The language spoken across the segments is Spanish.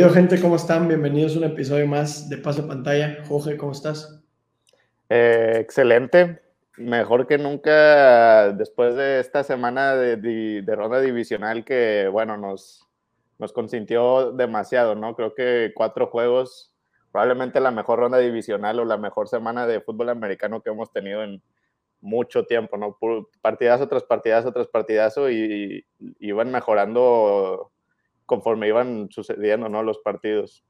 ¿Qué ha habido, gente? ¿Cómo están? Bienvenidos a un episodio más de Paso Pantalla. Jorge, ¿cómo estás? Eh, excelente. Mejor que nunca después de esta semana de, ronda divisional que, bueno, nos, nos consintió demasiado, ¿no? Creo que cuatro juegos, probablemente la mejor ronda divisional o la mejor semana de fútbol americano que hemos tenido en mucho tiempo, ¿no? Partidazo tras partidazo tras partidazo y, y iban mejorando conforme iban sucediendo, ¿no? Los partidos.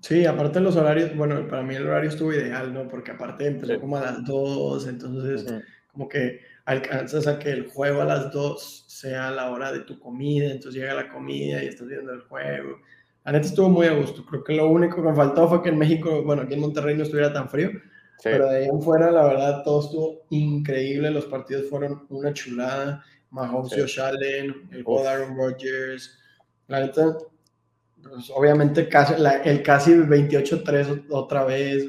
Sí, aparte los horarios, bueno, para mí el horario estuvo ideal, ¿no? Porque aparte empezó como a las 2, entonces como que alcanzas a que el juego a las 2 sea la hora de tu comida, entonces llega la comida y estás viendo el juego. La neta estuvo muy a gusto, creo que lo único que me faltó fue que en México, bueno, aquí en Monterrey no estuviera tan frío, pero de ahí en fuera, la verdad, todo estuvo increíble, los partidos fueron una chulada, Mahomes sí. Allen, el juego de Aaron Rodgers, la neta, pues, obviamente casi, el casi 28-3 otra vez.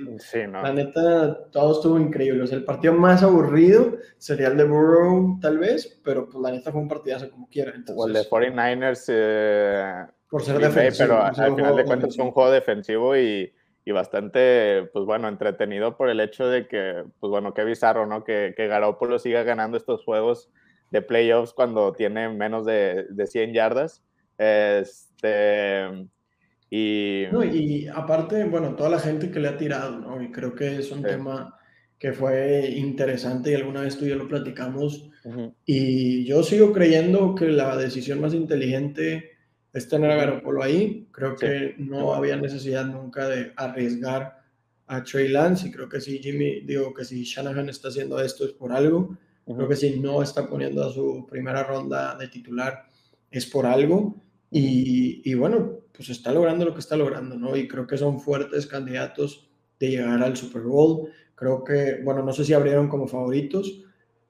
La neta, todo estuvo increíble. O sea, el partido más aburrido sería el de Burrow, tal vez, pero pues la neta fue un partidazo como quiera. Entonces, o el de 49ers. Eh, por ser defensivo. Pero al final de cuentas fue un juego defensivo y, y, bastante, pues bueno, entretenido por el hecho de que, pues bueno, qué bizarro, ¿no? Que, que Garoppolo siga ganando estos juegos de playoffs cuando tiene menos de, de 100 yardas este, y... y aparte, bueno, toda la gente que le ha tirado, ¿no? Y creo que es un tema que fue interesante y alguna vez tú y yo lo platicamos. Y yo sigo creyendo que la decisión más inteligente es tener a Garoppolo ahí. Creo que no había necesidad nunca de arriesgar a Trey Lance y creo que si Jimmy, digo que si Shanahan está haciendo esto es por algo. Creo que si no está poniendo a su primera ronda de titular es por algo. Y, bueno, pues está logrando lo que está logrando, ¿no? Y creo que son fuertes candidatos de llegar al Super Bowl. Creo que, bueno, no sé si abrieron como favoritos,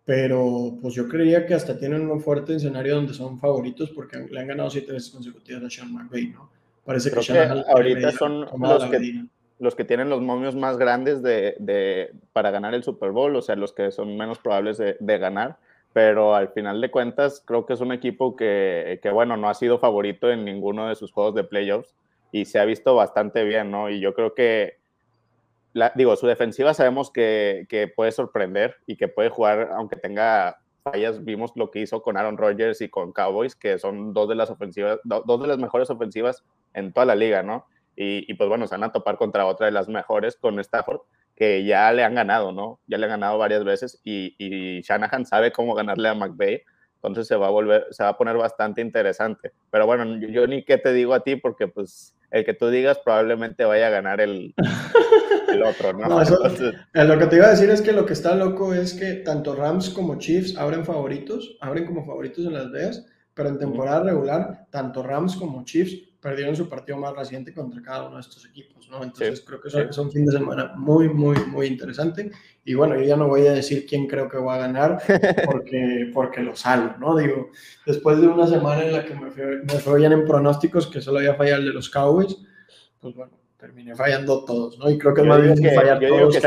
pero pues yo creía que hasta tienen un fuerte escenario donde son favoritos porque le han ganado siete veces consecutivas a Sean McVay, ¿no? Parece que, ahorita son los que, los que tienen los momios más grandes de, de, para ganar el Super Bowl, o sea, los que son menos probables de, de ganar pero al final de cuentas creo que es un equipo que, que, bueno, no ha sido favorito en ninguno de sus juegos de playoffs y se ha visto bastante bien, ¿no? Y yo creo que, la, digo, su defensiva sabemos que, que, puede sorprender y que puede jugar, aunque tenga fallas, vimos lo que hizo con Aaron Rodgers y con Cowboys, que son dos de las ofensivas, dos de las mejores ofensivas en toda la liga, ¿no? Y, y pues bueno, se van a topar contra otra de las mejores con Stafford que ya le han ganado, ¿no? Ya le han ganado varias veces y, y Shanahan sabe cómo ganarle a McVeigh, entonces se va a volver, se va a poner bastante interesante. Pero bueno, yo, ni qué te digo a ti porque pues el que tú digas probablemente vaya a ganar el, el otro, ¿no? Lo que te iba a decir es que lo que está loco es que tanto Rams como Chiefs abren favoritos, abren como favoritos en Las Vegas, pero en temporada regular, tanto Rams como Chiefs perdieron su partido más reciente contra cada uno de estos equipos, ¿no? Entonces creo que es un fin de semana muy, muy, muy interesante. Y bueno, yo ya no voy a decir quién creo que va a ganar porque, porque lo salgo, ¿no? Digo, después de una semana en la que me fue, me fue bien en pronósticos, que solo había fallado el de los Cowboys, pues bueno, terminé fallando todos, ¿no? Y creo que es más bien que, fallar todos. que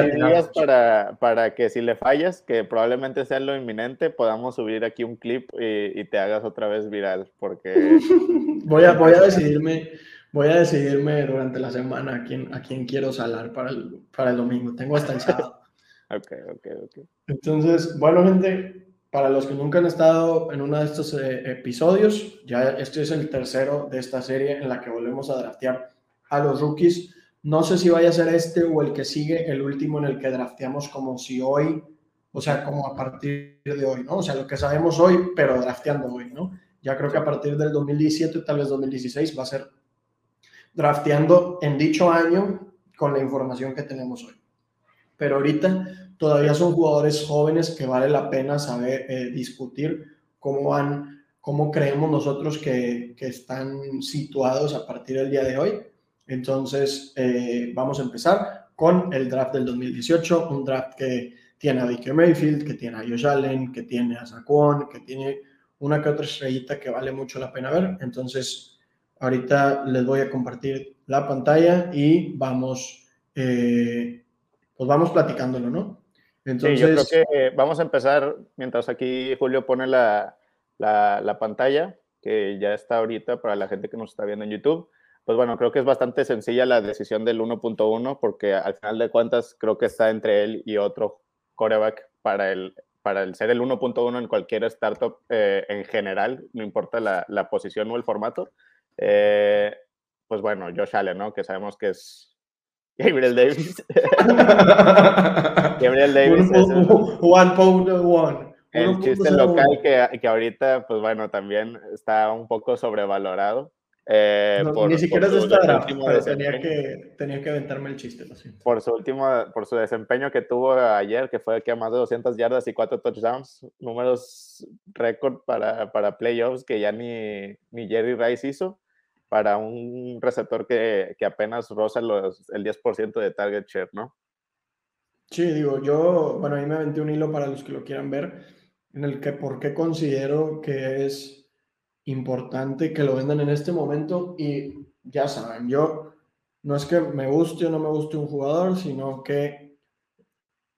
para, para que si le fallas, que probablemente sea lo inminente, podamos subir aquí un clip y, te hagas otra vez viral, porque... voy, a, voy a decidirme... Voy a decidirme durante la semana a quién, a quién quiero salar para el, para el domingo. Tengo hasta el sábado. ok, ok, ok. Entonces, bueno, gente, para los que nunca han estado en uno de estos eh, episodios, ya este es el tercero de esta serie en la que volvemos a draftear a los rookies. No sé si vaya a ser este o el que sigue, el último en el que drafteamos como si hoy, o sea, como a partir de hoy, ¿no? O sea, lo que sabemos hoy, pero drafteando hoy, ¿no? Ya creo que a partir del 2017, tal vez 2016, va a ser drafteando en dicho año con la información que tenemos hoy. Pero ahorita todavía son jugadores jóvenes que vale la pena saber eh, discutir cómo van, cómo creemos nosotros que, que están situados a partir del día de hoy entonces, eh, vamos a empezar con el draft del 2018, un draft que tiene a Baker Mayfield, que tiene a Josh Allen, que tiene a Saquon, que tiene una que otra estrellita que vale mucho la pena ver. Entonces, ahorita les voy a compartir la pantalla y vamos, eh, pues vamos platicándolo, ¿no? Entonces, sí, yo creo que vamos a empezar mientras aquí Julio pone la, la, la pantalla, que ya está ahorita para la gente que nos está viendo en YouTube. Pues bueno, creo que es bastante sencilla la decisión del 1.1 porque al final de cuentas creo que está entre él y otro coreback para el, para el ser el 1.1 en cualquier startup eh, en general, no importa la, la, posición o el formato. Eh, pues bueno, Josh Allen, ¿no? Que sabemos que es Gabriel Davis. Gabriel Davis. 1.1. El chiste local que, que ahorita, pues bueno, también está un poco sobrevalorado. Eh, ni siquiera es de esta draft, pero tenía que, tenía que aventarme el chiste. Por su último, por su desempeño que tuvo ayer, que fue que a más de 200 yardas y 4 touchdowns, números récord para, para playoffs que ya ni, ni Jerry Rice hizo, para un receptor que, que apenas roza los, el 10% de target share, ¿no? Sí, digo, yo, bueno, ahí me aventé un hilo para los que lo quieran ver, en el que por qué considero que es importante que lo vendan en este momento y ya saben, yo no es que me guste o no me guste un jugador, sino que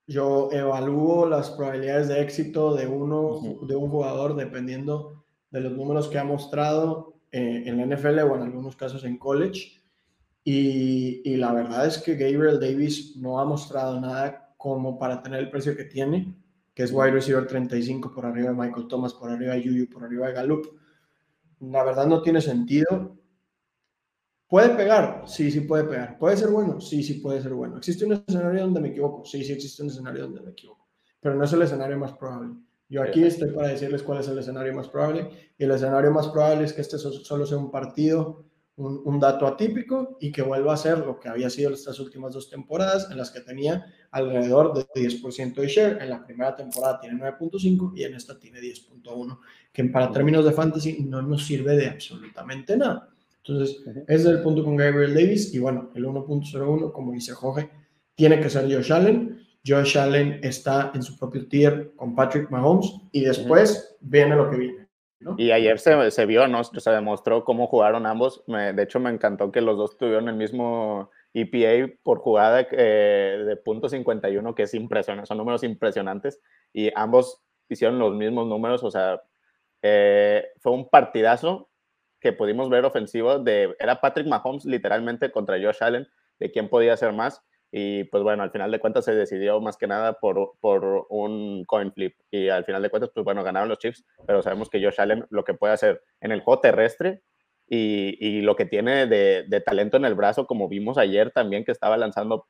yo evalúo las probabilidades de éxito de uno, de un jugador dependiendo de los números que ha mostrado eh, en la NFL o en algunos casos en college. Y, y, la verdad es que Gabriel Davis no ha mostrado nada como para tener el precio que tiene, que es wide receiver 35 por arriba de Michael Thomas, por arriba de Yuyu, por arriba de Gallup la verdad no tiene sentido. ¿Puede pegar? Sí, sí puede pegar. ¿Puede ser bueno? Sí, sí puede ser bueno. ¿Existe un escenario donde me equivoco? Sí, sí existe un escenario donde me equivoco. Pero no es el escenario más probable. Yo aquí estoy para decirles cuál es el escenario más probable. Y el escenario más probable es que este solo sea un partido, un, un dato atípico y que vuelva a ser lo que había sido estas últimas dos temporadas en las que tenía alrededor de 10% de share. En la primera temporada tiene 9.5 y en esta tiene 10.1, que para términos de fantasy no nos sirve de absolutamente nada. Entonces, ese es el punto con Gabriel Davis. Y bueno, el 1.01, como dice Jorge, tiene que ser Josh Allen. Josh Allen está en su propio tier con Patrick Mahomes y después viene lo que viene. Y ayer se, se, vio, ¿no? Se demostró cómo jugaron ambos. de hecho, me encantó que los dos tuvieron el mismo EPA por jugada eh, de punto 51, que es impresionante, son números impresionantes, y ambos hicieron los mismos números, o sea, eh, fue un partidazo que pudimos ver ofensivo de, era Patrick Mahomes literalmente contra Josh Allen, de quién podía hacer más, y pues bueno, al final de cuentas se decidió más que nada por, por un coin flip, y al final de cuentas, pues bueno, ganaron los Chiefs, pero sabemos que Josh Allen lo que puede hacer en el juego terrestre y, lo que tiene de, talento en el brazo, como vimos ayer también, que estaba lanzando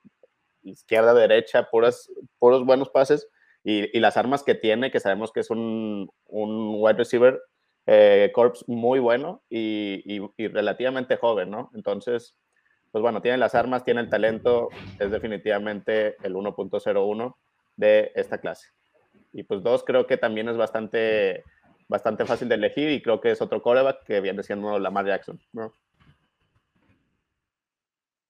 izquierda, derecha, puras, puros buenos pases, y, las armas que tiene, que sabemos que es un, un wide receiver eh, corps muy bueno y, relativamente joven, ¿no? Entonces, pues bueno, tiene las armas, tiene el talento, es definitivamente el 1.01 de esta clase. Y pues dos, creo que también es bastante bastante fácil de elegir y creo que es otro coreback que viene siendo Lamar Jackson, ¿no?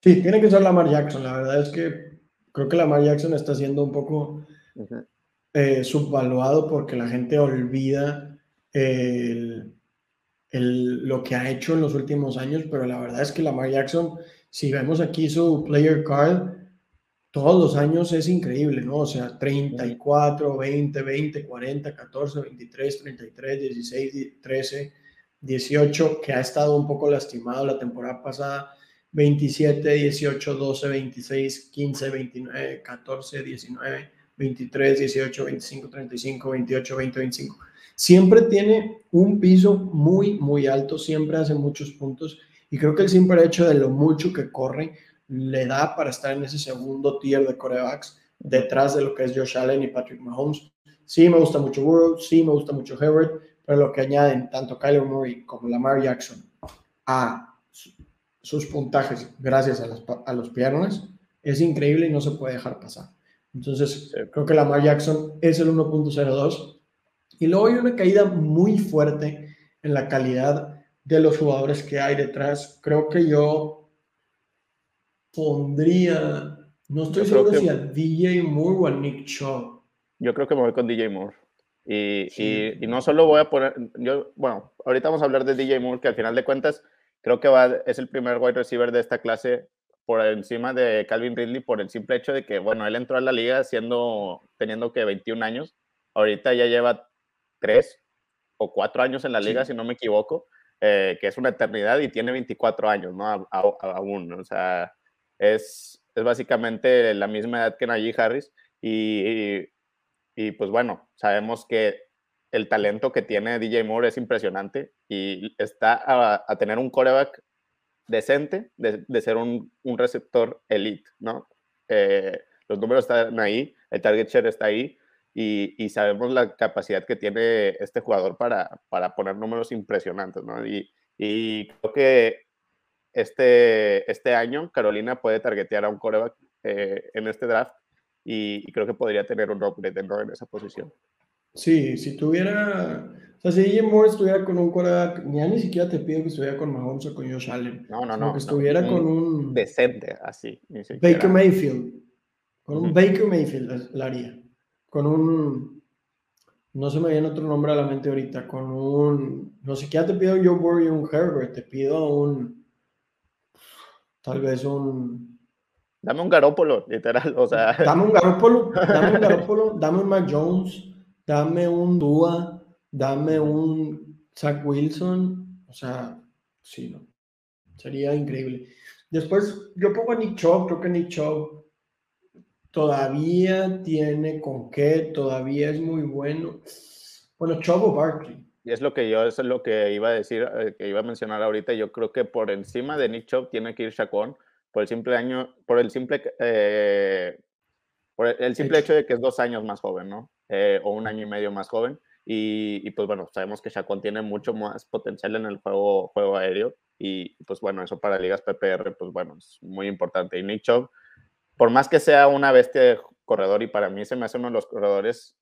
Sí, tiene que ser Lamar Jackson. La verdad es que creo que Lamar Jackson está siendo un poco eh, subvaluado porque la gente olvida lo que ha hecho en los últimos años, pero la verdad es que Lamar Jackson, si vemos aquí su player card, todos los años es increíble, ¿no? O sea, 34, 20, 20, 40, 14, 23, 33, 16, 13, 18, que ha estado un poco lastimado la temporada pasada, 27, 18, 12, 26, 15, 29, 14, 19, 23, 18, 25, 35, 28, 20, 25. Siempre tiene un piso muy, muy alto, siempre hace muchos puntos y creo que el simple hecho de lo mucho que corre le da para estar en ese segundo tier de corebacks detrás de lo que es Josh Allen y Patrick Mahomes. Sí me gusta mucho Burrow, sí me gusta mucho Herbert, pero lo que añaden tanto Kyler Murray como Lamar Jackson a sus puntajes gracias a, las, a los piernas es increíble y no se puede dejar pasar. Entonces, creo que Lamar Jackson es el 1.02. Y luego hay una caída muy fuerte en la calidad de los jugadores que hay detrás. Creo que yo pondría, no estoy seguro si a DJ Moore o a Nick Shaw. Yo creo que me voy con DJ Moore. Y, y, no solo voy a poner, yo, bueno, ahorita vamos a hablar de DJ Moore, que al final de cuentas creo que va, es el primer wide receiver de esta clase por encima de Calvin Ridley por el simple hecho de que, bueno, él entró a la liga siendo, teniendo que 21 años, ahorita ya lleva 3 o 4 años en la liga, si no me equivoco, eh, que es una eternidad y tiene 24 años, ¿no? Aún, o sea, es, es básicamente la misma edad que Najee Harris y, y, pues bueno, sabemos que el talento que tiene DJ Moore es impresionante y está a, tener un coreback decente de, de ser un, un, receptor elite, ¿no? Eh, los números están ahí, el target share está ahí y, y, sabemos la capacidad que tiene este jugador para, para poner números impresionantes, ¿no? Y, y, creo que este, este año Carolina puede targetear a un coreback eh, en este draft y, creo que podría tener un upgrade en esa posición. Sí, si tuviera, o sea, si DJ Moore estuviera con un coreback, ya ni siquiera te pido que estuviera con Mahomes o con Josh Allen. No, no, no. Que estuviera con un... Decente, así. Baker Mayfield. Con un Baker Mayfield la haría. Con un... No se me viene otro nombre a la mente ahorita. Con un... No siquiera te pido un Joe Burrow y un Herbert. Te pido un... Tal vez un... Dame un Garópolo, literal, o sea. Dame un Garópolo, dame un Garópolo, dame un Mac Jones, dame un Dua, dame un Zach Wilson, o sea, sí, ¿no? Sería increíble. Después yo pongo a Nick Chubb, creo que Nick Chubb todavía tiene con qué, todavía es muy bueno. Bueno, Chubb o Barkley. Y es lo que yo, eso es lo que iba a decir, eh, que iba a mencionar ahorita. Yo creo que por encima de Nick Chubb tiene que ir Shaquon por el simple año, por el simple, eh, por el simple hecho de que es dos años más joven, ¿no? Eh, o un año y medio más joven. Y, pues bueno, sabemos que Chacón tiene mucho más potencial en el juego, juego aéreo. Y pues bueno, eso para ligas PPR, pues bueno, es muy importante. Y Nick Chubb, por más que sea una bestia de corredor, y para mí se me hace uno de los corredores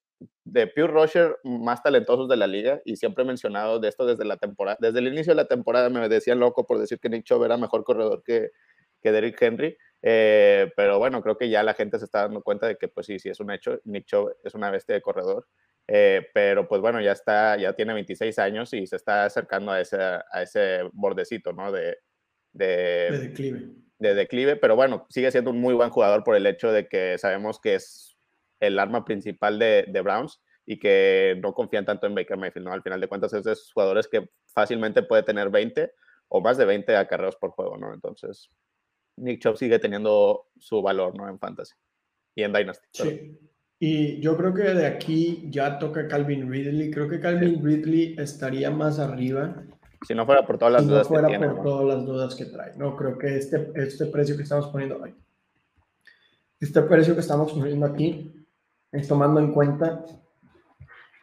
de pure rusher más talentosos de la liga y siempre he mencionado de esto desde la temporada, desde el inicio de la temporada me decían loco por decir que Nick Chubb era mejor corredor que, que Derrick Henry. Eh, pero bueno, creo que ya la gente se está dando cuenta de que, pues sí, sí es un hecho. Nick Chubb es una bestia de corredor. Eh, pero pues bueno, ya está, ya tiene 26 años y se está acercando a ese, a ese bordecito, ¿no? De, de, declive. De declive, pero bueno, sigue siendo un muy buen jugador por el hecho de que sabemos que es el arma principal de, de Browns y que no confían tanto en Baker Mayfield, ¿no? Al final de cuentas es de esos jugadores que fácilmente puede tener 20 o más de 20 acarreos por juego, ¿no? Entonces, Nick Chubb sigue teniendo su valor, ¿no? En Fantasy y en Dynasty. Sí. Y yo creo que de aquí ya toca Calvin Ridley. Creo que Calvin Ridley estaría más arriba. Si no fuera por todas las dudas que tiene. por todas las dudas que trae. No, creo que este, este precio que estamos poniendo ahí, este precio que estamos poniendo aquí es tomando en cuenta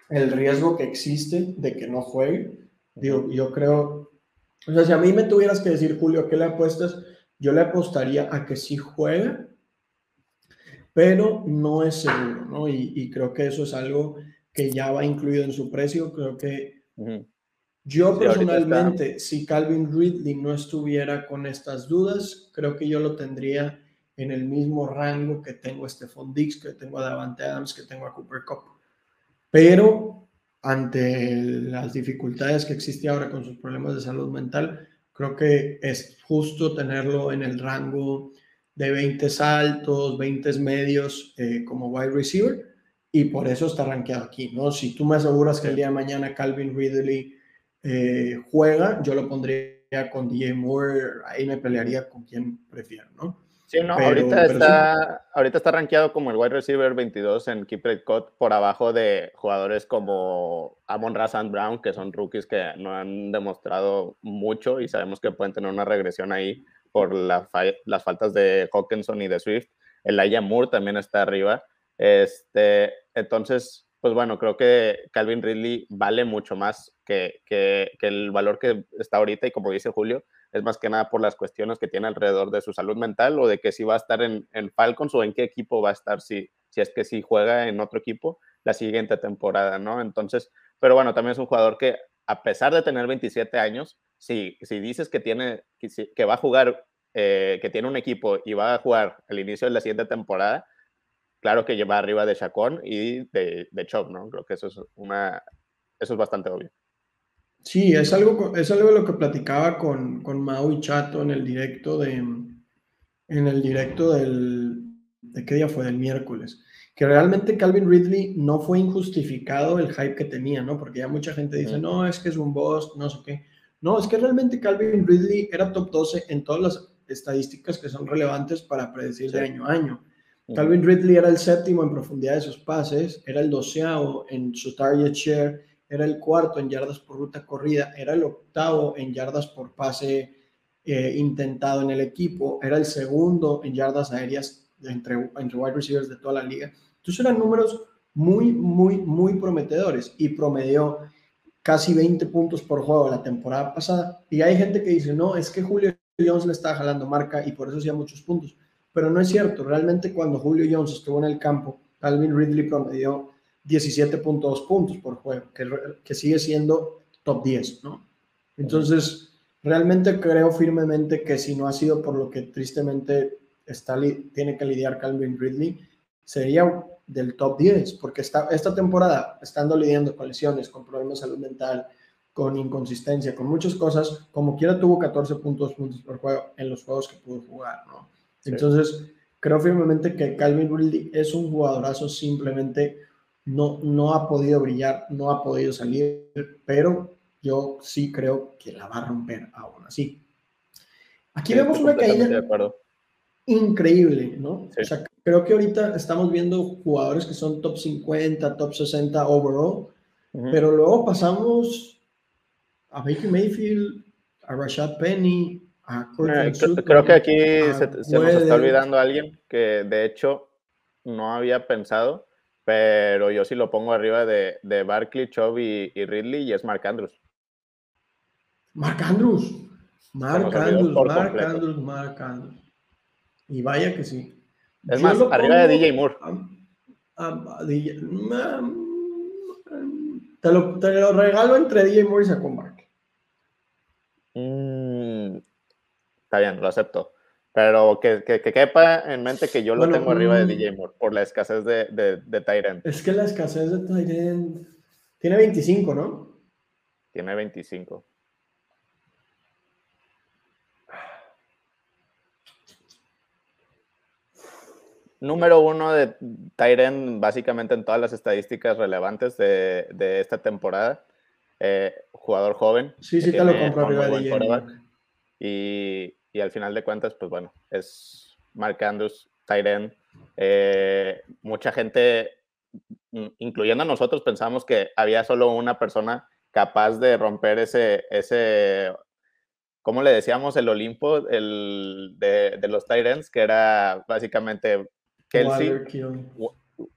el riesgo que existe de que no juegue. Digo, yo creo, o sea, si a mí me tuvieras que decir, Julio, ¿qué le apuestas? Yo le apostaría a que sí juega, pero no es seguro, ¿no? Y, creo que eso es algo que ya va incluido en su precio. Creo que yo personalmente, si Calvin Ridley no estuviera con estas dudas, creo que yo lo tendría en el mismo rango que tengo a Stephon Dix, que tengo a Davante Adams, que tengo a Cooper Cup. Pero ante las dificultades que existe ahora con sus problemas de salud mental, Creo que es justo tenerlo en el rango de 20 saltos, 20 medios eh, como wide receiver y por eso está rankeado aquí, ¿no? Si tú me aseguras que el día de mañana Calvin Ridley eh, juega, yo lo pondría con DJ Moore, ahí me pelearía con quien prefiero, ¿no? Sí, no, ahorita, está, ahorita está rankeado como el wide receiver 22 en Keep Cut por abajo de jugadores como Amon Razan Brown, que son rookies que no han demostrado mucho y sabemos que pueden tener una regresión ahí por las faltas de Hawkinson y de Swift. El Aya Moore también está arriba. Este, entonces, pues bueno, creo que Calvin Ridley vale mucho más que, que, que el valor que está ahorita y como dice Julio, es más que nada por las cuestiones que tiene alrededor de su salud mental o de que si va a estar en, en Falcons o en qué equipo va a estar, si, si es que si juega en otro equipo la siguiente temporada, ¿no? Entonces, pero bueno, también es un jugador que a pesar de tener 27 años, si, si dices que, tiene, que, va a jugar, eh, que tiene un equipo y va a jugar al inicio de la siguiente temporada, claro que lleva arriba de Chacón y de, de Chop, ¿no? Creo que eso es, una, eso es bastante obvio. Sí, es algo, es algo de lo que platicaba con, con Mau y Chato en el directo de en el directo del ¿de qué día fue? Del miércoles. Que realmente Calvin Ridley no fue injustificado el hype que tenía, ¿no? Porque ya mucha gente dice, no, es que es un boss, no sé qué. No, es que realmente Calvin Ridley era top 12 en todas las estadísticas que son relevantes para predecir de año a año. Calvin Ridley era el séptimo en profundidad de sus pases, era el doceavo en su target share, era el cuarto en yardas por ruta corrida, era el octavo en yardas por pase eh, intentado en el equipo, era el segundo en yardas aéreas entre, entre wide receivers de toda la liga. Entonces eran números muy, muy, muy prometedores y promedió casi 20 puntos por juego la temporada pasada. Y hay gente que dice, no, es que Julio Jones le estaba jalando marca y por eso hacía muchos puntos. Pero no es cierto. Realmente cuando Julio Jones estuvo en el campo, Calvin Ridley promedió 17.2 puntos por juego, que, sigue siendo top 10, ¿no? Entonces, realmente creo firmemente que si no ha sido por lo que tristemente está, tiene que lidiar Calvin Ridley, sería del top 10, porque esta temporada, estando lidiando con lesiones, con problemas de salud mental, con inconsistencia, con muchas cosas, como quiera tuvo 14 puntos, puntos por juego en los juegos que pudo jugar, ¿no? Entonces, creo firmemente que Calvin Ridley es un jugadorazo, simplemente no, no ha podido brillar, no ha podido salir, pero yo sí creo que la va a romper aún así. Aquí vemos una caída increíble, ¿no? O sea, creo que ahorita estamos viendo jugadores que son top 50, top 60 overall, pero luego pasamos a Baker Mayfield, a Rashad Penny, a eh, Creo que aquí se, se nos está olvidando alguien que de hecho no había pensado, pero yo sí lo pongo arriba de, de Barkley, Chubb y, Ridley y es Mark Andrews. Mark Andrews. Mark Andrews, Mark Andrews, Mark Andrews. Y vaya que sí. Es más, arriba de DJ Moore. te, lo, te, lo, regalo entre DJ Moore y Saquon Barkley. Mm, está bien, lo acepto. Pero que, que, quepa en mente que yo lo tengo arriba de mm. DJ Moore por la escasez de, de, de Tyrant. Es que la escasez de Tyrant tiene 25, ¿no? Tiene 25. número uno de Tyren básicamente en todas las estadísticas relevantes de, de esta temporada. Eh, jugador joven. Sí, sí, te lo compro arriba de y, y, al final de cuentas, pues bueno, es Mark Andrews, Tyren. Eh, mucha gente, incluyendo nosotros, pensamos que había solo una persona capaz de romper ese, ese ¿cómo le decíamos? El Olimpo el de, de los Tyrants, que era básicamente Kelsey,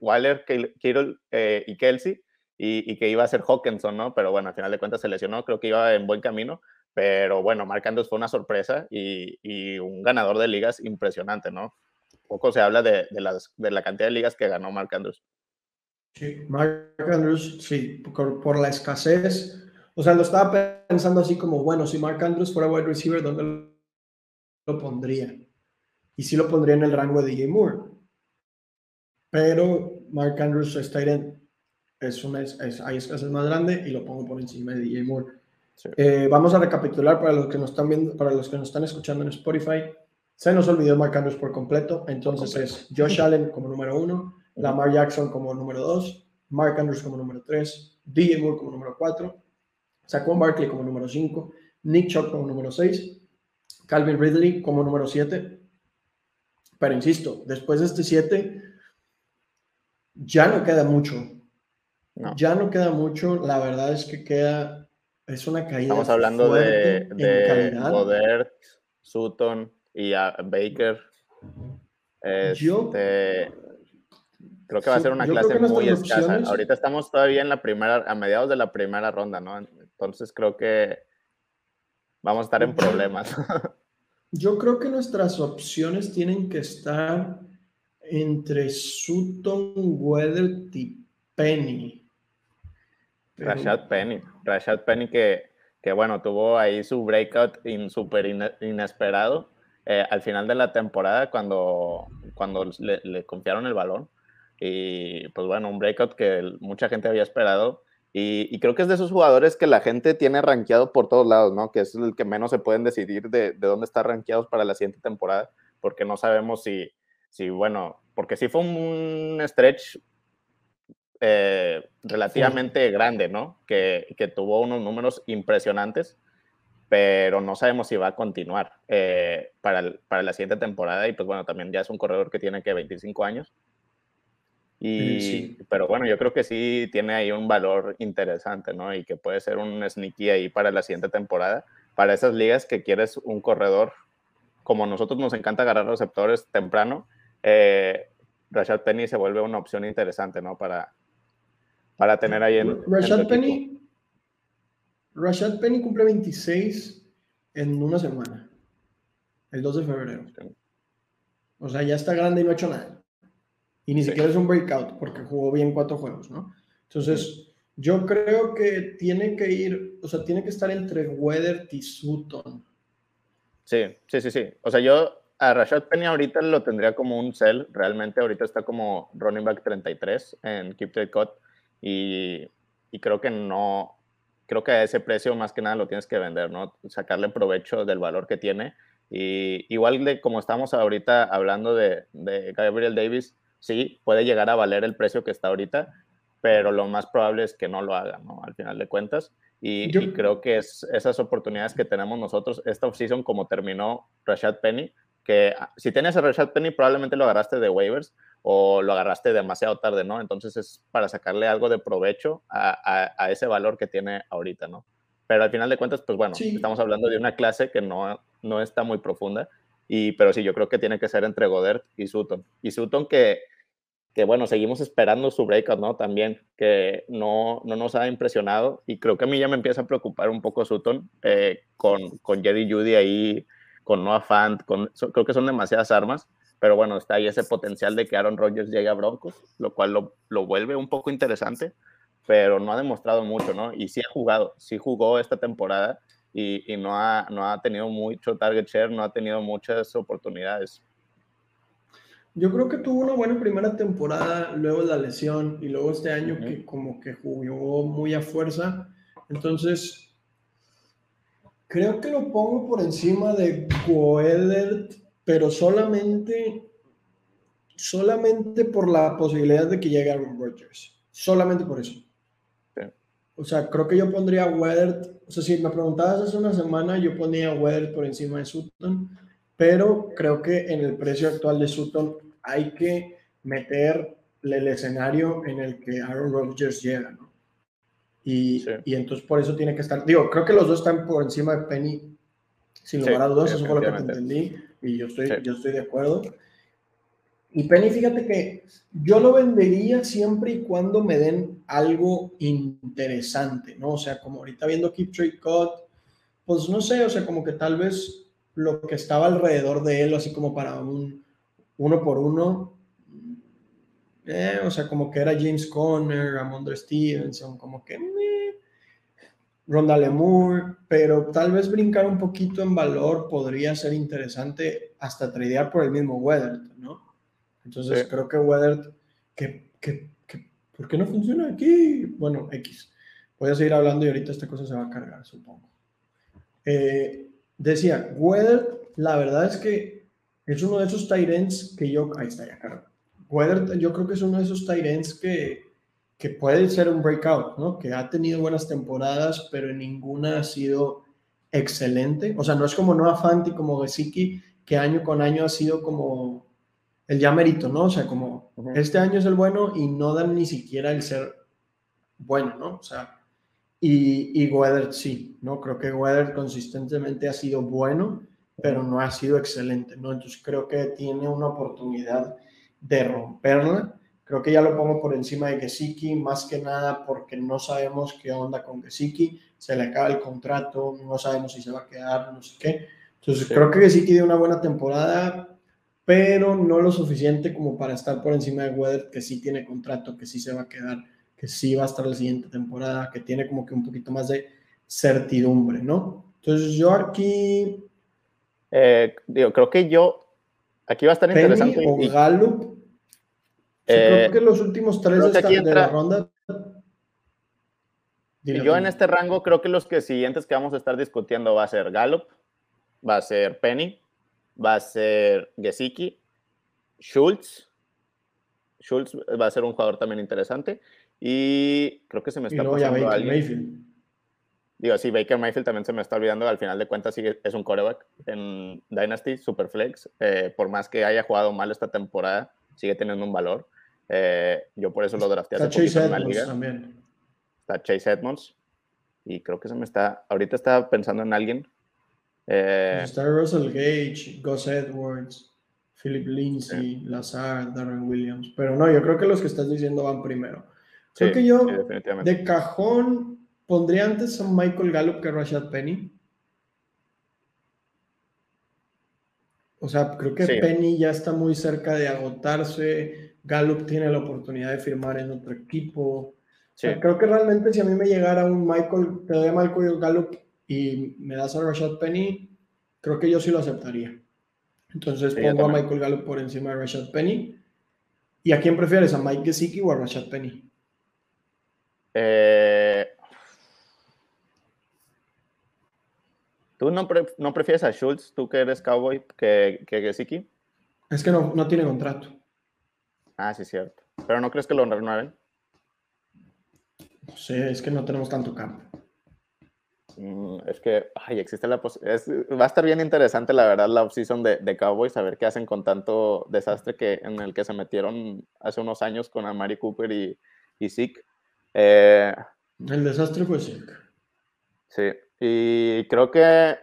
Waller, Kittle eh, y Kelsey, y, que iba a ser Hawkinson, ¿no? Pero bueno, al final de cuentas se lesionó, creo que iba en buen camino, pero bueno, Mark Andrews fue una sorpresa y, un ganador de ligas impresionante, ¿no? Poco se habla de, las, de la cantidad de ligas que ganó Mark Andrews. Sí, Mark Andrews, sí, por, la escasez, o sea, lo estaba pensando así como, bueno, si Mark Andrews fuera wide receiver, ¿dónde lo pondría? Y sí lo pondría en el rango de DJ Moore pero Mark Andrews es una es, hay escasez más grande y lo pongo por encima de DJ Moore. Eh, vamos a recapitular para los que nos están viendo, para los que nos están escuchando en Spotify. Se nos olvidó Mark Andrews por completo, entonces es Josh Allen como número uno, Lamar Jackson como número dos, Mark Andrews como número tres, DJ Moore como número cuatro, Saquon Barkley como número cinco, Nick Chubb como número seis, Calvin Ridley como número siete. Pero insisto, después de este siete, ya no queda mucho. Ya no queda mucho. La verdad es que queda. Es una caída. Estamos hablando de, de Sutton y Baker. Este, creo que va a ser una clase muy escasa. Ahorita estamos todavía en la primera, a mediados de la primera ronda, ¿no? Entonces creo que vamos a estar en problemas. Yo creo que nuestras opciones tienen que estar entre Sutton, Weather y Penny. Rashad Penny. Rashad Penny que, que, bueno, tuvo ahí su breakout súper inesperado eh, al final de la temporada cuando, cuando le, confiaron el balón. Y pues bueno, un breakout que mucha gente había esperado. Y, creo que es de esos jugadores que la gente tiene rankeado por todos lados, ¿no? Que es el que menos se pueden decidir de, de dónde están rankeados para la siguiente temporada, porque no sabemos si, Sí, bueno, porque sí fue un stretch eh, relativamente grande, ¿no? Que, tuvo unos números impresionantes. pero no sabemos si va a continuar eh, para, para, la siguiente temporada. Y pues bueno, también ya es un corredor que tiene que 25 años. Y, Pero bueno, yo creo que sí tiene ahí un valor interesante, ¿no? Y que puede ser un sneaky ahí para la siguiente temporada. Para esas ligas que quieres un corredor, como nosotros nos encanta agarrar receptores temprano, eh, Rashad Penny se vuelve una opción interesante, ¿no? Para, para tener ahí en. Rashad Penny. Rashad Penny cumple 26 en una semana, el 2 de febrero. O sea, ya está grande y no ha hecho nada. Y ni siquiera es un breakout porque jugó bien cuatro juegos, ¿no? Entonces, yo creo que tiene que ir, o sea, tiene que estar entre Weather y Sutton. Sí, sí, sí, sí. O sea, yo a Rashad Penny ahorita lo tendría como un sell. Realmente ahorita está como running back 33 en Keep Trade Cut. Y, y creo que no, creo que a ese precio más que nada lo tienes que vender, ¿no? Sacarle provecho del valor que tiene. Y igual de como estamos ahorita hablando de, de Gabriel Davis, sí, puede llegar a valer el precio que está ahorita, pero lo más probable es que no lo haga, ¿no? Al final de cuentas. Y, creo que es esas oportunidades que tenemos nosotros, esta offseason como terminó Rashad Penny, que ah, si tienes a Rashad Penny probablemente lo agarraste de waivers o lo agarraste demasiado tarde, ¿no? Entonces es para sacarle algo de provecho a, a, ese valor que tiene ahorita, ¿no? Pero al final de cuentas, pues bueno, estamos hablando de una clase que no, no está muy profunda, y, pero sí, yo creo que tiene que ser entre Godert y Sutton. Y Sutton que, que bueno, seguimos esperando su breakout, ¿no? También, que no, no nos ha impresionado, y creo que a mí ya me empieza a preocupar un poco Sutton, eh, con, con Jedi Judy ahí, con Noah Fant, con, creo que son demasiadas armas, pero bueno, está ahí ese potencial de que Aaron Rodgers llegue a Broncos, lo cual lo, vuelve un poco interesante, pero no ha demostrado mucho, ¿no? Y sí ha jugado, sí jugó esta temporada y, no, ha, no ha tenido mucho target share, no ha tenido muchas oportunidades. Yo creo que tuvo una buena primera temporada, luego la lesión y luego este año que como que jugó muy a fuerza. Entonces, creo que lo pongo por encima de Goedert pero solamente, solamente por la posibilidad de que llegue Aaron Rodgers. Solamente por eso. O sea, creo que yo pondría a Weather, o sea, si me preguntabas hace una semana, yo ponía a Weather por encima de Sutton, pero creo que en el precio actual de Sutton hay que meterle el escenario en el que Aaron Rodgers llega, ¿no? Y, y, entonces por eso tiene que estar, digo, creo que los dos están por encima de Penny, sin lugar a dudas, eso fue lo que te entendí y yo estoy, yo estoy de acuerdo. Y Penny, fíjate que yo lo vendería siempre y cuando me den algo interesante, ¿no? O sea, como ahorita viendo Keep Trade Cut, pues no sé, o sea, como que tal vez lo que estaba alrededor de él, así como para un uno por uno, eh, o sea, como que era James Conner, Ramondre Stevenson, como que Ronda Lemur, pero tal vez brincar un poquito en valor podría ser interesante hasta tradear por el mismo Weather, ¿no? Entonces creo que Weather, que, que, ¿por qué no funciona aquí? Bueno, X. Voy a seguir hablando y ahorita esta cosa se va a cargar, supongo. Eh, decía, Weather, la verdad es que es uno de esos Tyrants que yo, ahí está ya cargado. Weather, yo creo que es uno de esos Tyrants que que puede ser un breakout, ¿no? Que ha tenido buenas temporadas, pero ninguna ha sido excelente. O sea, no es como Noah Fanti, como Gesicki, que año con año ha sido como el ya mérito, ¿no? O sea, como este año es el bueno y no dan ni siquiera el ser bueno, ¿no? O sea, y, y Weather sí, ¿no? Creo que Weather consistentemente ha sido bueno, pero no ha sido excelente, ¿no? Entonces creo que tiene una oportunidad de romperla Creo que ya lo pongo por encima de Gesicki, más que nada porque no sabemos qué onda con Gesicki, se le acaba el contrato, no sabemos si se va a quedar, no sé qué. Entonces creo que Gesicki dio una buena temporada, pero no lo suficiente como para estar por encima de Weather, que sí tiene contrato, que sí se va a quedar, que sí va a estar la siguiente temporada, que tiene como que un poquito más de certidumbre, ¿no? Entonces yo aquí... Eh, digo, creo que yo... Aquí va a estar interesante. O Gallup creo eh, que los últimos tres de, la ronda. yo en este rango creo que los que siguientes que vamos a estar discutiendo va a ser Gallup, va a ser Penny, va a ser Gesicki, Schultz. Schultz va a ser un jugador también interesante. Y creo que se me está pasando alguien. digo, sí, Baker Mayfield también se me está olvidando, al final de cuentas sigue, es un coreback en Dynasty, Superflex, eh, por más que haya jugado mal esta temporada, sigue teniendo un valor. Eh, yo por eso lo drafté hace Chase en la liga. También. Está Chase Edmonds, y creo que se me está, ahorita estaba pensando en alguien. Eh, está Russell Gage, Gus Edwards, Philip Lindsay, Lazar, Darren Williams, pero no, yo creo que los que estás diciendo van primero. Creo que yo de cajón pondría antes a Michael Gallup que a Rashad Penny. O sea, creo que Penny ya está muy cerca de agotarse. Gallup tiene la oportunidad de firmar en otro equipo. creo que realmente si a mí me llegara un Michael, te doy a Michael Gallup y me das a Rashad Penny, creo que yo sí lo aceptaría. Entonces pongo a Michael Gallup por encima de Rashad Penny. ¿Y a quién prefieres? ¿A Mike Gesicki o a Rashad Penny? Eh, ¿Tú no, no, prefieres a Schultz, tú que eres cowboy, que, que Gesicki? Es que no, no tiene contrato. Ah, sí, cierto. ¿Pero no crees que lo renueven? No sé, es que no tenemos tanto campo. Mm, es que, ay, existe la posibilidad. Va a estar bien interesante, la verdad, la offseason de, de Cowboys, a ver qué hacen con tanto desastre que, en el que se metieron hace unos años con Amari Cooper y, y Zeke. Eh, el desastre fue Zeke. Sí, y creo que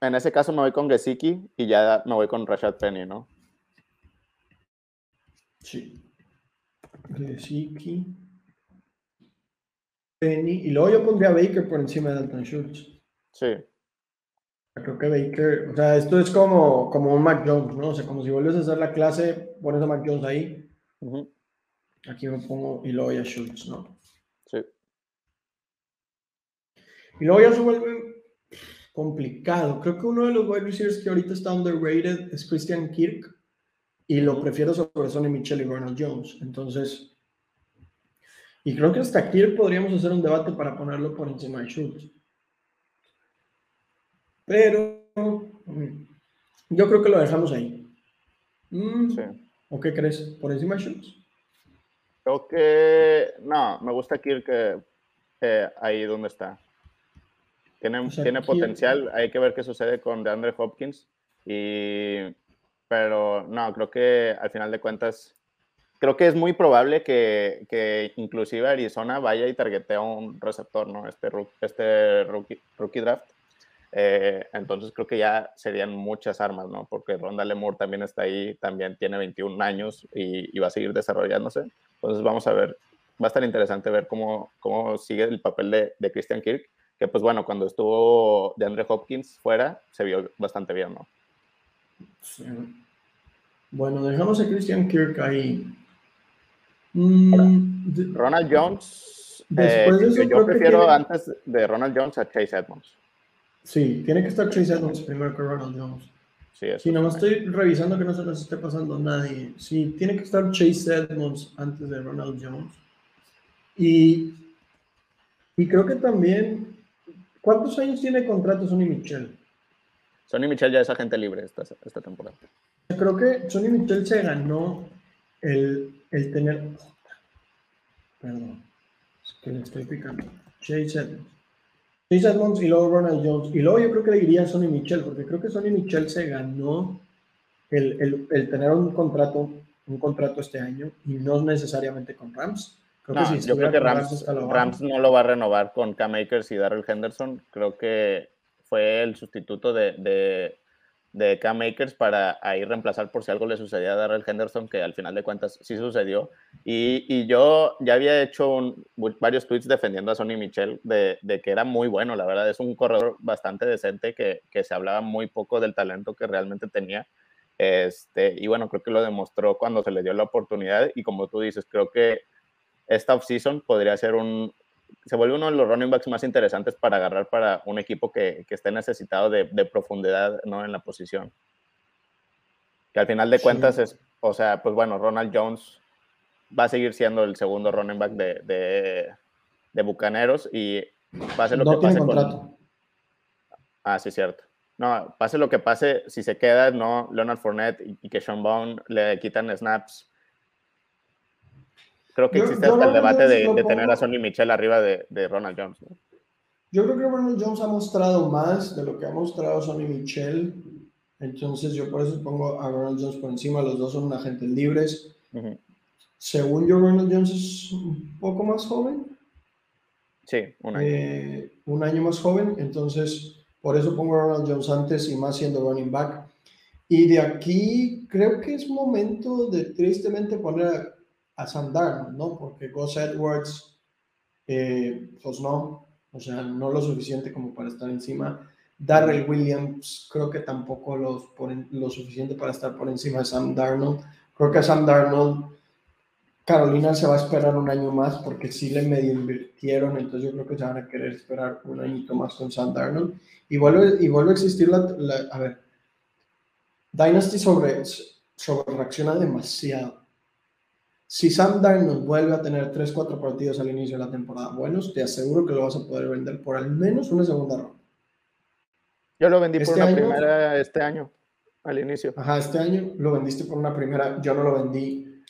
en ese caso me voy con Gesicki y ya me voy con Rashad Penny, ¿no? Sí. Gesicki. Penny. Y luego yo pondría a Baker por encima de Dalton Schultz. Sí. Creo que Baker, o sea, esto es como, como un Mac Jones, ¿no? O sea, como si vuelves a hacer la clase, pones a Mac Jones ahí. Aquí me pongo y luego ya Schultz, ¿no? Y luego ya se vuelve complicado. Creo que uno de los wide receivers que ahorita está underrated es Christian Kirk y lo prefiero sobre Sonny Michel y Ronald Jones. Entonces, y creo que hasta aquí podríamos hacer un debate para ponerlo por encima de Schultz. Pero mm, yo creo que lo dejamos ahí. Mm, ¿O qué crees? ¿Por encima de Schultz? Creo que no, me gusta Kirk eh, ahí donde está. Tiene, tiene potencial, hay que ver qué sucede con DeAndre Hopkins. Y, pero no, creo que al final de cuentas, creo que es muy probable que, que inclusive Arizona vaya y targetee un receptor, ¿no? Este, este rookie, rookie draft. Eh, entonces creo que ya serían muchas armas, ¿no? Porque Ronda Lemur también está ahí, también tiene 21 años y, y, va a seguir desarrollándose. Entonces vamos a ver, va a estar interesante ver cómo, cómo sigue el papel de, de Christian Kirk que pues bueno, cuando estuvo de Andre Hopkins fuera, se vio bastante bien, ¿no? Bueno, dejamos a Christian Kirk ahí. Mm, Ronald Jones. Eh, yo prefiero antes de Ronald Jones a Chase Edmonds. Sí, tiene que estar Chase Edmonds primero que Ronald Jones. Sí, eso sí no estoy revisando que no se nos esté pasando nadie. Sí, tiene que estar Chase Edmonds antes de Ronald Jones. Y, y creo que también ¿Cuántos años tiene contrato Sonny Michel? Sonny Michel ya es agente libre esta, esta temporada. Creo que Sonny Michel se ganó el, el tener. Perdón, es que le estoy picando. Chase Edmonds. Chase Edmonds y luego Ronald Jones. Y luego yo creo que le diría a Sonny Michel, porque creo que Sonny Michel se ganó el, el, el tener un contrato, un contrato este año y no necesariamente con Rams no, yo creo que Rams, no lo va a renovar con Cam Akers y Darrell Henderson. Creo que fue el sustituto de, de, de Cam Akers para ahí reemplazar por si algo le sucedía a Darrell Henderson, que al final de cuentas sí sucedió. Y, y yo ya había hecho varios tweets defendiendo a Sonny Michel de, de, que era muy bueno, la verdad. Es un corredor bastante decente que, que se hablaba muy poco del talento que realmente tenía. Este, y bueno, creo que lo demostró cuando se le dio la oportunidad. Y como tú dices, creo que esta offseason podría ser un, se vuelve uno de los running backs más interesantes para agarrar para un equipo que, que esté necesitado de, de, profundidad ¿no? en la posición. Que al final de cuentas es, o sea, pues bueno, Ronald Jones va a seguir siendo el segundo running back de, de, de Bucaneros y pase lo que pase con... Ah, sí, cierto. No, pase lo que pase, si se queda, no, Leonard Fournette y, y que Sean Bone le quitan snaps Creo que existe hasta el debate de, tener a Sonny Michel arriba de, Ronald Jones. Yo creo que Ronald Jones ha mostrado más de lo que ha mostrado Sonny Michel. Entonces yo por eso pongo a Ronald Jones por encima. Los dos son agentes libres. Según yo, Ronald Jones es un poco más joven. Sí, un año. Eh, un año más joven. Entonces por eso pongo a Ronald Jones antes y más siendo running back. Y de aquí creo que es momento de tristemente poner a, Sam Darnold, ¿no? Porque Gus Edwards, eh, pues no, o sea, no lo suficiente como para estar encima. Darrell Williams creo que tampoco los ponen lo suficiente para estar por encima de Sam Darnold. Creo que a Sam Darnold Carolina se va a esperar un año más porque sí le medio invirtieron, entonces yo creo que se van a querer esperar un añito más con Sam Darnold. Y vuelve, y vuelve a existir la, a ver, Dynasty sobre, sobre reacciona demasiado. Si Sam Darnold vuelve a tener 3-4 partidos al inicio de la temporada buenos, te aseguro que lo vas a poder vender por al menos una segunda ronda. Yo lo vendí por este una primera este año, al inicio. Ajá, este año lo vendiste por una primera. Yo no lo vendí.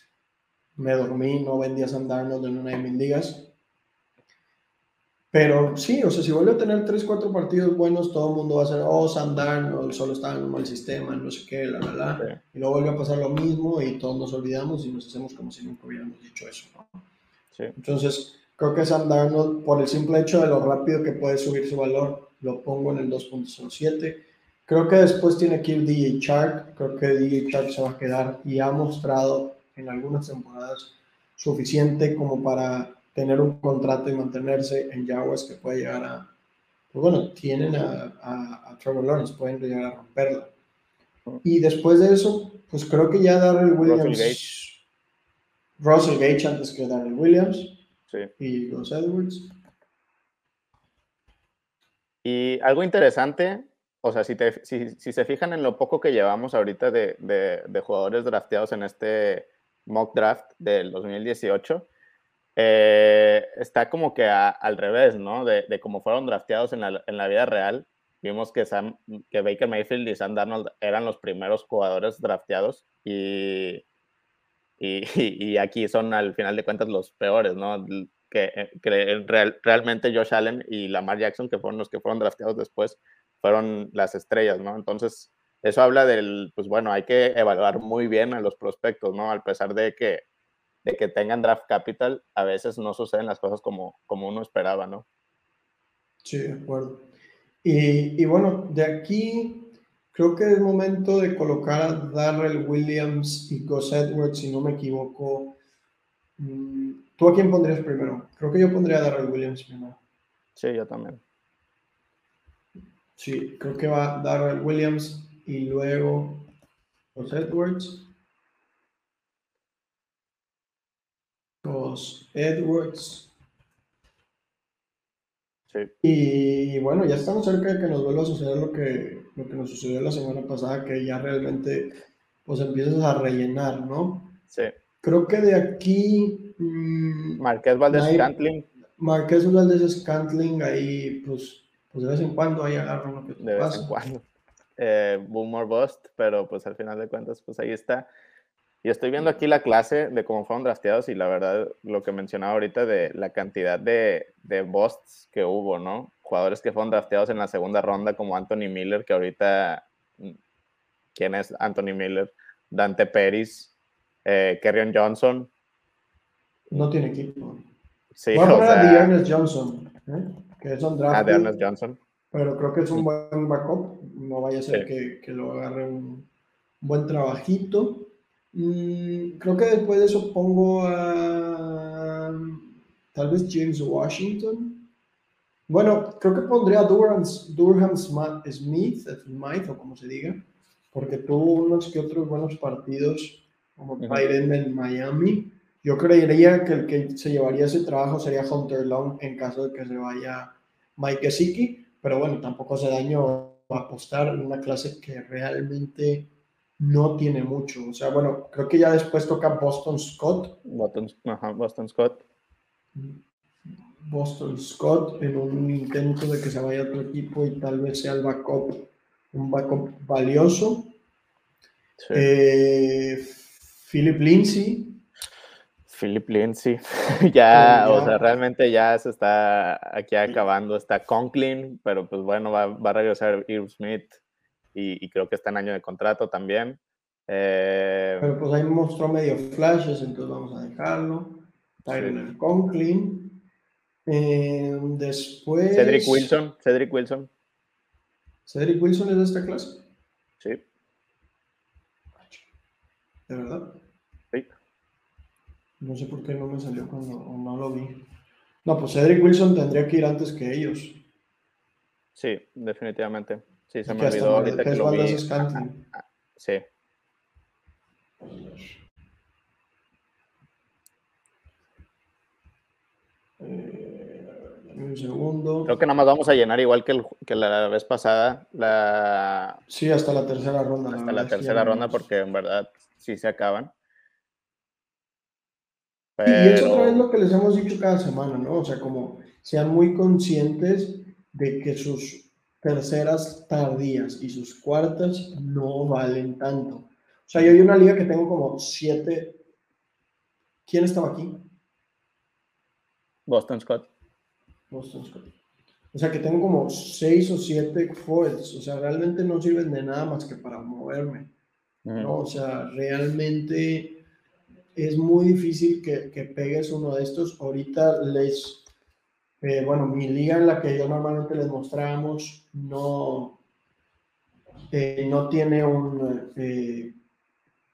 Me dormí, no vendí a Sam Darnold en una de mis ligas. Pero sí, o sea, si vuelve a tener 3, 4 partidos buenos, todo el mundo va a ser, oh, Sam Darnold solo está en un mal sistema, no sé qué, la, la, la. Y luego vuelve a pasar lo mismo y todos nos olvidamos y nos hacemos como si nunca hubiéramos dicho eso. Sí. Entonces, creo que Sam Darnold, por el simple hecho de lo rápido que puede subir su valor, lo pongo en el 2.07. Creo que después tiene que ir DJ Chart. Creo que DJ Chart se va a quedar y ha mostrado en algunas temporadas suficiente como para tener un contrato y mantenerse en Jaguars que puede llegar a, pues bueno, tienen a, a, Trevor Lawrence, pueden llegar a romperla. Y después de eso, pues creo que ya Darrell Williams. Russell Gage. antes que Darrell Williams. Sí. Y los Edwards. Y algo interesante, o sea, si, si, si, se fijan en lo poco que llevamos ahorita de, de, de jugadores drafteados en este mock draft del 2018, eh, está como que al revés, ¿no? De, de cómo fueron drafteados en la, en la, vida real. Vimos que, Sam, que Baker Mayfield y Sam Darnold eran los primeros jugadores drafteados y, y, y aquí son al final de cuentas los peores, ¿no? Que, que real, realmente Josh Allen y Lamar Jackson, que fueron los que fueron drafteados después, fueron las estrellas, ¿no? Entonces, eso habla del, pues bueno, hay que evaluar muy bien a los prospectos, ¿no? Al pesar de que de que tengan draft capital, a veces no suceden las cosas como, como uno esperaba, ¿no? Sí, de acuerdo. Y, y, bueno, de aquí creo que es momento de colocar a Darrell Williams y Gus Edwards, si no me equivoco. Mm, ¿Tú a quién pondrías primero? Creo que yo pondría a Darrell Williams primero. Sí, yo también. Sí, creo que va Darrell Williams y luego Gus Edwards. Los Edwards. Y bueno, ya estamos cerca de que nos vuelva a suceder lo que, lo que nos sucedió la semana pasada, que ya realmente pues empiezas a rellenar, ¿no? Sí. Creo que de aquí... Mmm, Marqués Valdés Scantling. Marqués Valdés Scantling, ahí pues, pues de vez en cuando ahí agarran lo que De vez en cuando. Eh, Boomer Bust, pero pues al final de cuentas pues ahí está. Y estoy viendo aquí la clase de cómo fueron drafteados y la verdad, lo que mencionaba ahorita de la cantidad de, de busts que hubo, ¿no? Jugadores que fueron drafteados en la segunda ronda, como Anthony Miller, que ahorita, mm, ¿quién es Anthony Miller? Dante Pérez, eh, Kerrion Johnson. No tiene equipo. Sí, a poner a Ernest Johnson, ¿eh? que es un draft. Ah, de Ernest Johnson. Pero creo que es un buen backup. No vaya a ser que, que, lo agarre un buen trabajito. Mm, creo que después de eso pongo a tal vez James Washington. Bueno, creo que pondría a Durham, Durham Smith, Smith, o como se diga, porque tuvo unos que otros buenos partidos como Biden en Miami. Yo creería que el que se llevaría ese trabajo sería Hunter Long en caso de que se vaya Mike Gesicki, pero bueno, tampoco hace daño apostar en una clase que realmente no tiene mucho. O sea, bueno, creo que ya después toca Boston Scott. Boston, Boston Scott. Boston Scott en un intento de que se vaya a otro equipo y tal vez sea el backup, un backup valioso. Eh, Philip Lindsay. Philip Lindsay, ya, o sea, realmente ya se está aquí acabando, está Conklin, pero pues bueno, va, va a regresar Irv Smith y, creo que está en año de contrato también. Eh, pero pues ahí mostró medio flashes, entonces vamos a dejarlo. Tyler Conklin. Eh, después. Cedric Wilson. Cedric Wilson. ¿Cedric Wilson es de esta clase? Sí. ¿De verdad? Sí. No sé por qué no me salió cuando no lo vi. No, pues Cedric Wilson tendría que ir antes que ellos. Sí, definitivamente. Sí, se me olvidó ahorita que lo vi. Sí. Eh, un segundo. Creo que nada más vamos a llenar igual que, que la vez pasada. La... Sí, hasta la tercera ronda. Hasta la, tercera ronda, porque en verdad sí se acaban. Y es otra vez lo que les hemos dicho cada semana, ¿no? O sea, como sean muy conscientes de que sus terceras tardías y sus cuartas no valen tanto. O sea, yo hay una liga que tengo como siete. ¿Quién estaba aquí? Boston Scott. Boston Scott. O sea, que tengo como seis o siete foils. O sea, realmente no sirven de nada más que para moverme. ¿no? O sea, realmente es muy difícil que, que pegues uno de estos. Ahorita les, eh, bueno, mi liga en la que yo normalmente les mostramos no, eh, no tiene un, eh,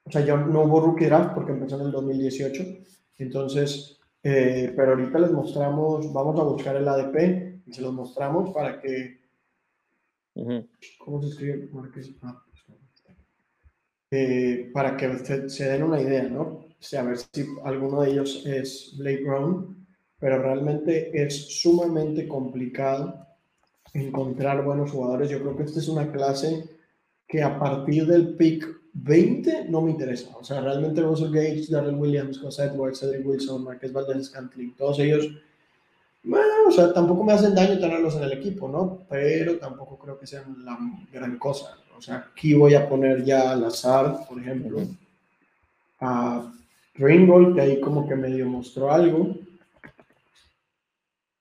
o sea, yo no hubo rookie draft porque empezó en el 2018. Entonces, pero ahorita les mostramos, vamos a buscar el ADP y se los mostramos para que, ¿cómo se escribe? Ah, eh, para que se, den una idea, ¿no? O sea, a ver si alguno de ellos es Blake Brown, pero realmente es sumamente complicado encontrar buenos jugadores. Yo creo que esta es una clase que a partir del pick 20 no me interesa. O sea, realmente Russell Gage, Darrell Williams, José Edwards, Cedric Wilson, Marqués Valdez Scantling, todos ellos, bueno, o sea, tampoco me hacen daño tenerlos en el equipo, ¿no? Pero tampoco creo que sean la gran cosa. O sea, aquí voy a poner ya al azar, por ejemplo, a Ringgold, que ahí como que medio mostró algo.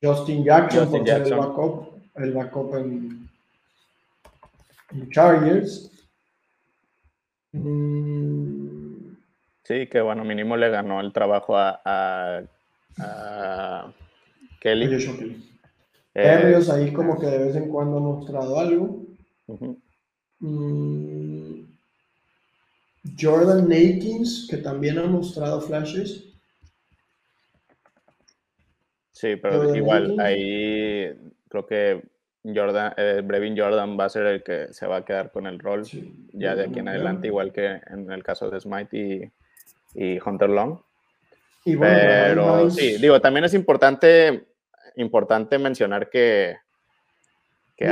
Justin Jackson, por ser el backup, el backup en, Chargers. Mm. Sí, que bueno, mínimo le ganó el trabajo a, a, Kelly. Eh, ahí como que de vez en cuando ha mostrado algo. Mm, Jordan Nakins, que también ha mostrado flashes. Sí, pero igual ahí creo que Jordan, eh, Brevin Jordan va a ser el que se va a quedar con el rol ya de aquí en adelante, igual que en el caso de Smite y, Hunter Long. pero sí, digo, también es importante, importante mencionar que, que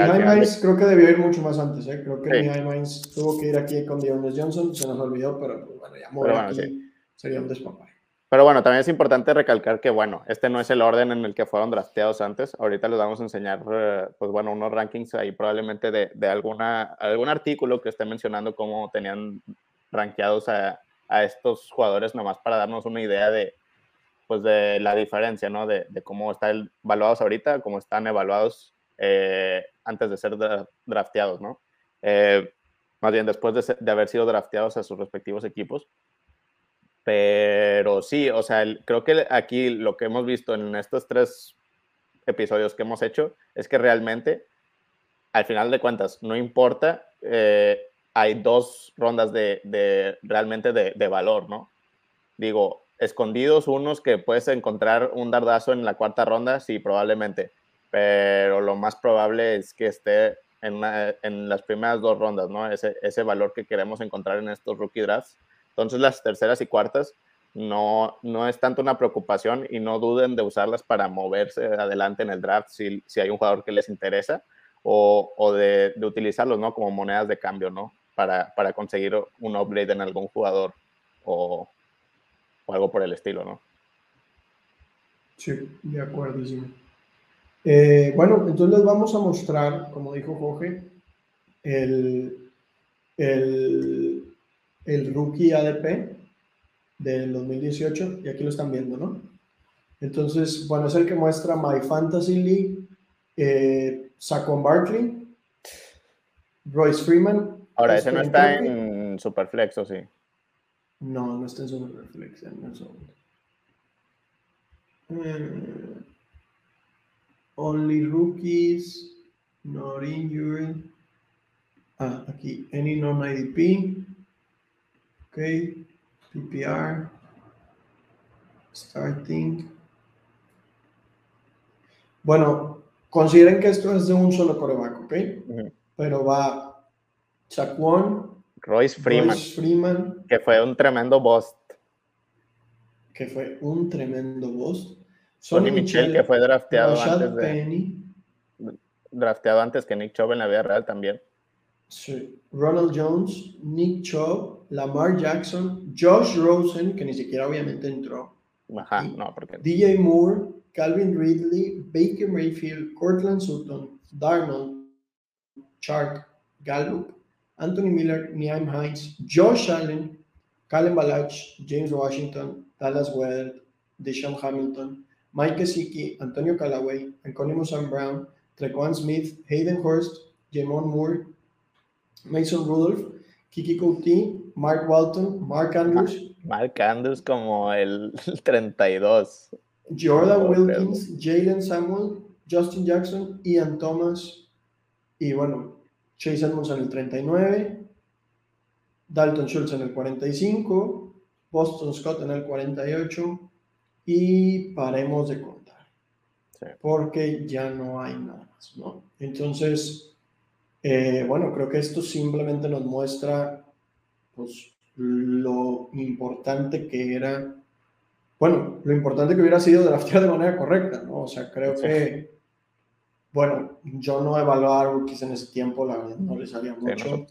creo que debió ir mucho más antes, ¿eh? Creo que sí. tuvo que ir aquí con Dionne Johnson, se nos olvidó, pero pues, bueno, ya mover aquí sería un despapay. Pero bueno, también es importante recalcar que, bueno, este no es el orden en el que fueron drafteados antes. Ahorita les vamos a enseñar, eh, pues bueno, unos rankings ahí probablemente de, de, alguna, algún artículo que esté mencionando cómo tenían rankeados a, a, estos jugadores, nomás para darnos una idea de, pues de la diferencia, ¿no? De, de cómo están evaluados ahorita, cómo están evaluados eh, antes de ser drafteados, ¿no? Eh, más bien después de, haber sido drafteados a sus respectivos equipos. Pero sí, o sea, creo que aquí lo que hemos visto en estos tres episodios que hemos hecho es que realmente, al final de cuentas, no importa, eh, hay dos rondas de, realmente de, valor, ¿no? Digo, escondidos unos que puedes encontrar un dardazo en la cuarta ronda, sí, probablemente, pero lo más probable es que esté en, en las primeras dos rondas, ¿no? Ese, ese valor que queremos encontrar en estos rookie drafts. Entonces las terceras y cuartas no, no es tanto una preocupación y no duden de usarlas para moverse adelante en el draft si, si hay un jugador que les interesa o, o de, de, utilizarlos, ¿no? Como monedas de cambio, ¿no? Para, para conseguir un upgrade en algún jugador o, o algo por el estilo, ¿no? Sí, de acuerdo. Eh, bueno, entonces les vamos a mostrar, como dijo Jorge, el, el, el rookie ADP del 2018 y aquí lo están viendo, ¿no? Entonces, bueno, es el que muestra My Fantasy League, eh, Saquon Barkley, Royce Freeman. Ahora, ese no está en Superflex, ¿o sí? No, no está en Superflex, en el segundo. Only rookies, not injured. Ah, aquí, any non-IDP. Ok, PPR. Starting. Bueno, consideren que esto es de un solo coreback, ¿ok? Pero va Saquon, Royce Freeman, Freeman, que fue un tremendo boss. Que fue un tremendo boss. Sonny Michel, que fue drafteado antes de, drafteado antes que Nick Chubb en la vida real también. Sí. Ronald Jones, Nick Chubb, Lamar Jackson, Josh Rosen, que ni siquiera obviamente entró. Ajá, no, porque... DJ Moore, Calvin Ridley, Baker Mayfield, Cortland Sutton, Darnold, Chark, Gallup, Anthony Miller, Niam Hines, Josh Allen, Callum Balach, James Washington, Dallas Weather, Deshaun Hamilton, Mike Gesicki, Antonio Callaway, Antonio Sam Brown, Trequan Smith, Hayden Hurst, Jamon Moore, Mason Rudolph, Kiki Couti, Mark Walton, Mark Andrews. Mark Andrews como el 32. Jordan Wilkins, Jalen Samuel, Justin Jackson, Ian Thomas y bueno, Chase Edmonds en el 39, Dalton Schultz en el 45, Boston Scott en el 48 y paremos de contar. Porque ya no hay nada más, ¿no? Entonces, eh, bueno, creo que esto simplemente nos muestra pues, lo importante que era, bueno, lo importante que hubiera sido draftear de manera correcta, ¿no? O sea, creo que, bueno, yo no evaluaba rookies en ese tiempo, la verdad, no le salía mucho.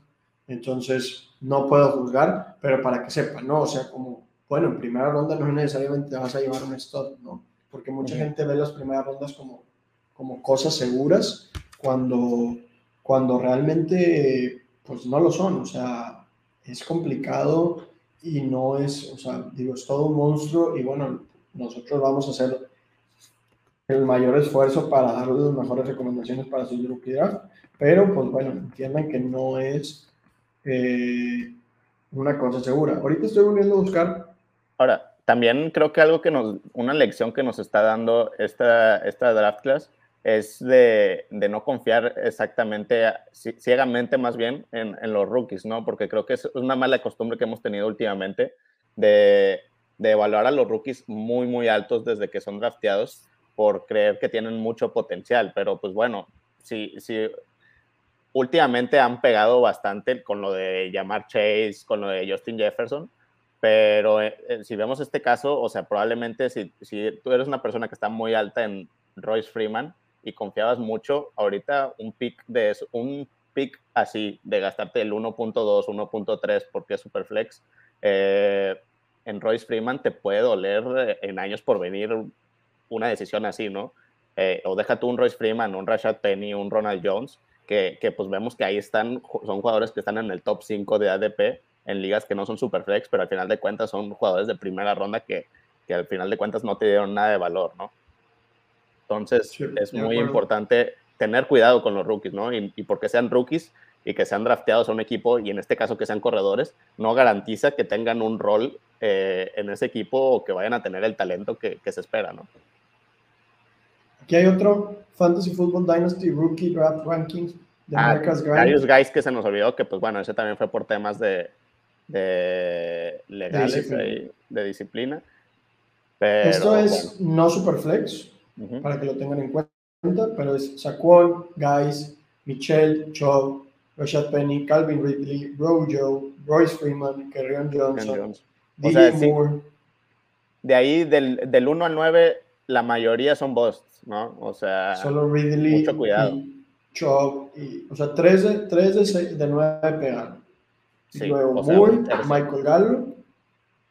Entonces, no puedo juzgar, pero para que sepan, ¿no? O sea, como, bueno, en primera ronda no necesariamente vas a llevar un stop, ¿no? Porque mucha gente ve las primeras rondas como, como cosas seguras cuando cuando realmente pues no lo son, o sea, es complicado y no es, o sea, digo, es todo un monstruo y bueno, nosotros vamos a hacer el mayor esfuerzo para darles las mejores recomendaciones para su rookie pero pues bueno, entiendan que no es eh, una cosa segura. Ahorita estoy volviendo a buscar. Ahora, también creo que algo que nos, una lección que nos está dando esta, esta draft class es de, no confiar exactamente, ciegamente más bien, en, los rookies, ¿no? Porque creo que es una mala costumbre que hemos tenido últimamente de, evaluar a los rookies muy, muy altos desde que son drafteados por creer que tienen mucho potencial. Pero pues bueno, si, si últimamente han pegado bastante con lo de llamar Chase, con lo de Justin Jefferson, pero eh, eh, si vemos este caso, o sea, probablemente si, si tú eres una persona que está muy alta en Royce Freeman, y confiabas mucho, ahorita un pick de un pick así de gastarte el 1.2, 1.3 porque es super flex, eh, en Royce Freeman te puede doler eh, en años por venir una decisión así, ¿no? Eh, o deja tú un Royce Freeman, un Rashad Penny, un Ronald Jones, que, que, pues vemos que ahí están, son jugadores que están en el top 5 de ADP en ligas que no son super flex, pero al final de cuentas son jugadores de primera ronda que, que al final de cuentas no te dieron nada de valor, ¿no? Entonces, es muy importante tener cuidado con los rookies, ¿no? Y, porque sean rookies y que sean drafteados a un equipo, y en este caso que sean corredores, no garantiza que tengan un rol eh, en ese equipo o que vayan a tener el talento que, se espera, ¿no? Aquí hay otro Fantasy Football Dynasty Rookie Draft Rankings de ah, Marcus Guys. Guys que se nos olvidó, que pues bueno, ese también fue por temas de, de legales, de disciplina. Esto es no Superflex, para que lo tengan en cuenta, pero es Saquon, Guys, Michelle, Chubb, Rashad Penny, Calvin Ridley, Rojo, Royce Freeman, Kerryon Johnson, DJ Moore. De ahí, del, del 1 al 9, la mayoría son busts, ¿no? O sea, solo Ridley mucho cuidado. y Chubb, y, o sea, 3 de, 3 de, 6, de 9 pegaron. Sí, Luego Moore, Michael Gallo,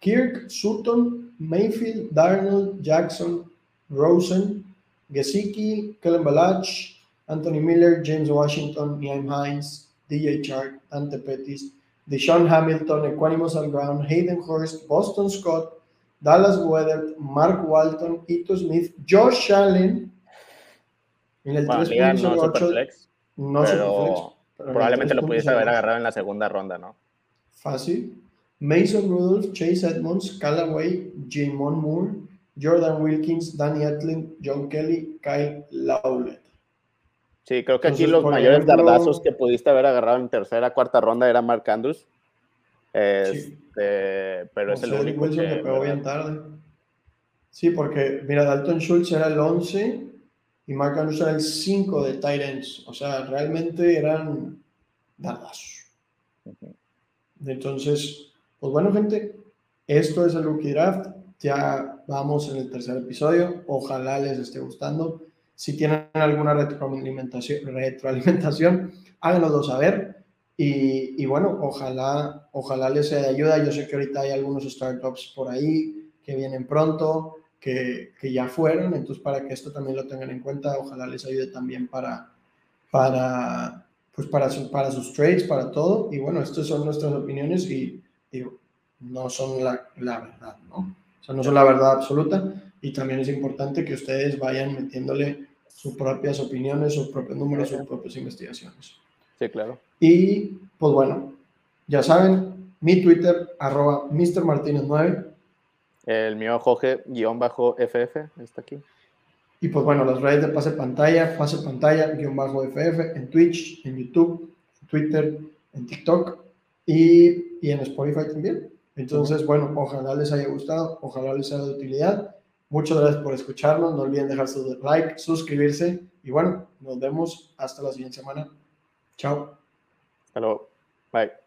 Kirk, Sutton, Mayfield, Darnold, Jackson, Rosen, Gesicki, Kellen Balach, Anthony Miller, James Washington, Niam Hines, DJ Chark, Dante Pettis, Deshaun Hamilton, Equanimous Ground, Hayden Hurst, Boston Scott, Dallas Weather, Mark Walton, Ito Smith, Josh Allen. En el 3.08. No, no probablemente lo pudiese haber agarrado en la segunda ronda, ¿no? Fácil. Mason Rudolph, Chase Edmonds, Callaway, Jamon Moore, Jordan Wilkins, Danny Atlin, John Kelly, Kyle Lawlett. Sí, creo que aquí los mayores dardazos que pudiste haber agarrado en tercera, cuarta ronda era Mark Andrews. Este, pero es el único Wilson que, pegó bien tarde. Sí, porque, mira, Dalton Schultz era el 11 y Mark Andrews era el 5 de Titans. O sea, realmente eran dardazos. Entonces, pues bueno, gente, esto es el Rookie Draft. Ya vamos en el tercer episodio. Ojalá les esté gustando. Si tienen alguna retroalimentación, retroalimentación háganoslo saber. Y, y, bueno, ojalá, ojalá les sea de ayuda. Yo sé que ahorita hay algunos startups por ahí que vienen pronto, que, que ya fueron. Entonces, para que esto también lo tengan en cuenta, ojalá les ayude también para, para, pues para, para sus trades, para todo. Y bueno, estas son nuestras opiniones y digo, no son la, la verdad, ¿no? O sea, no son la verdad absoluta y también es importante que ustedes vayan metiéndole sus propias opiniones, sus propios números, sus propias investigaciones. Sí, claro. Y pues bueno, ya saben, mi Twitter, arroba MrMartinez9. El mío, Jorge-FF, está aquí. Y pues bueno, las redes de pase pantalla, pase pantalla, guion bajo FF, en Twitch, en YouTube, en Twitter, en TikTok y, y en Spotify también. Entonces, bueno, ojalá les haya gustado, ojalá les sea de utilidad. Muchas gracias por escucharnos. No olviden dejar su like, suscribirse y bueno, nos vemos hasta la siguiente semana. Chao. Hello. Bye.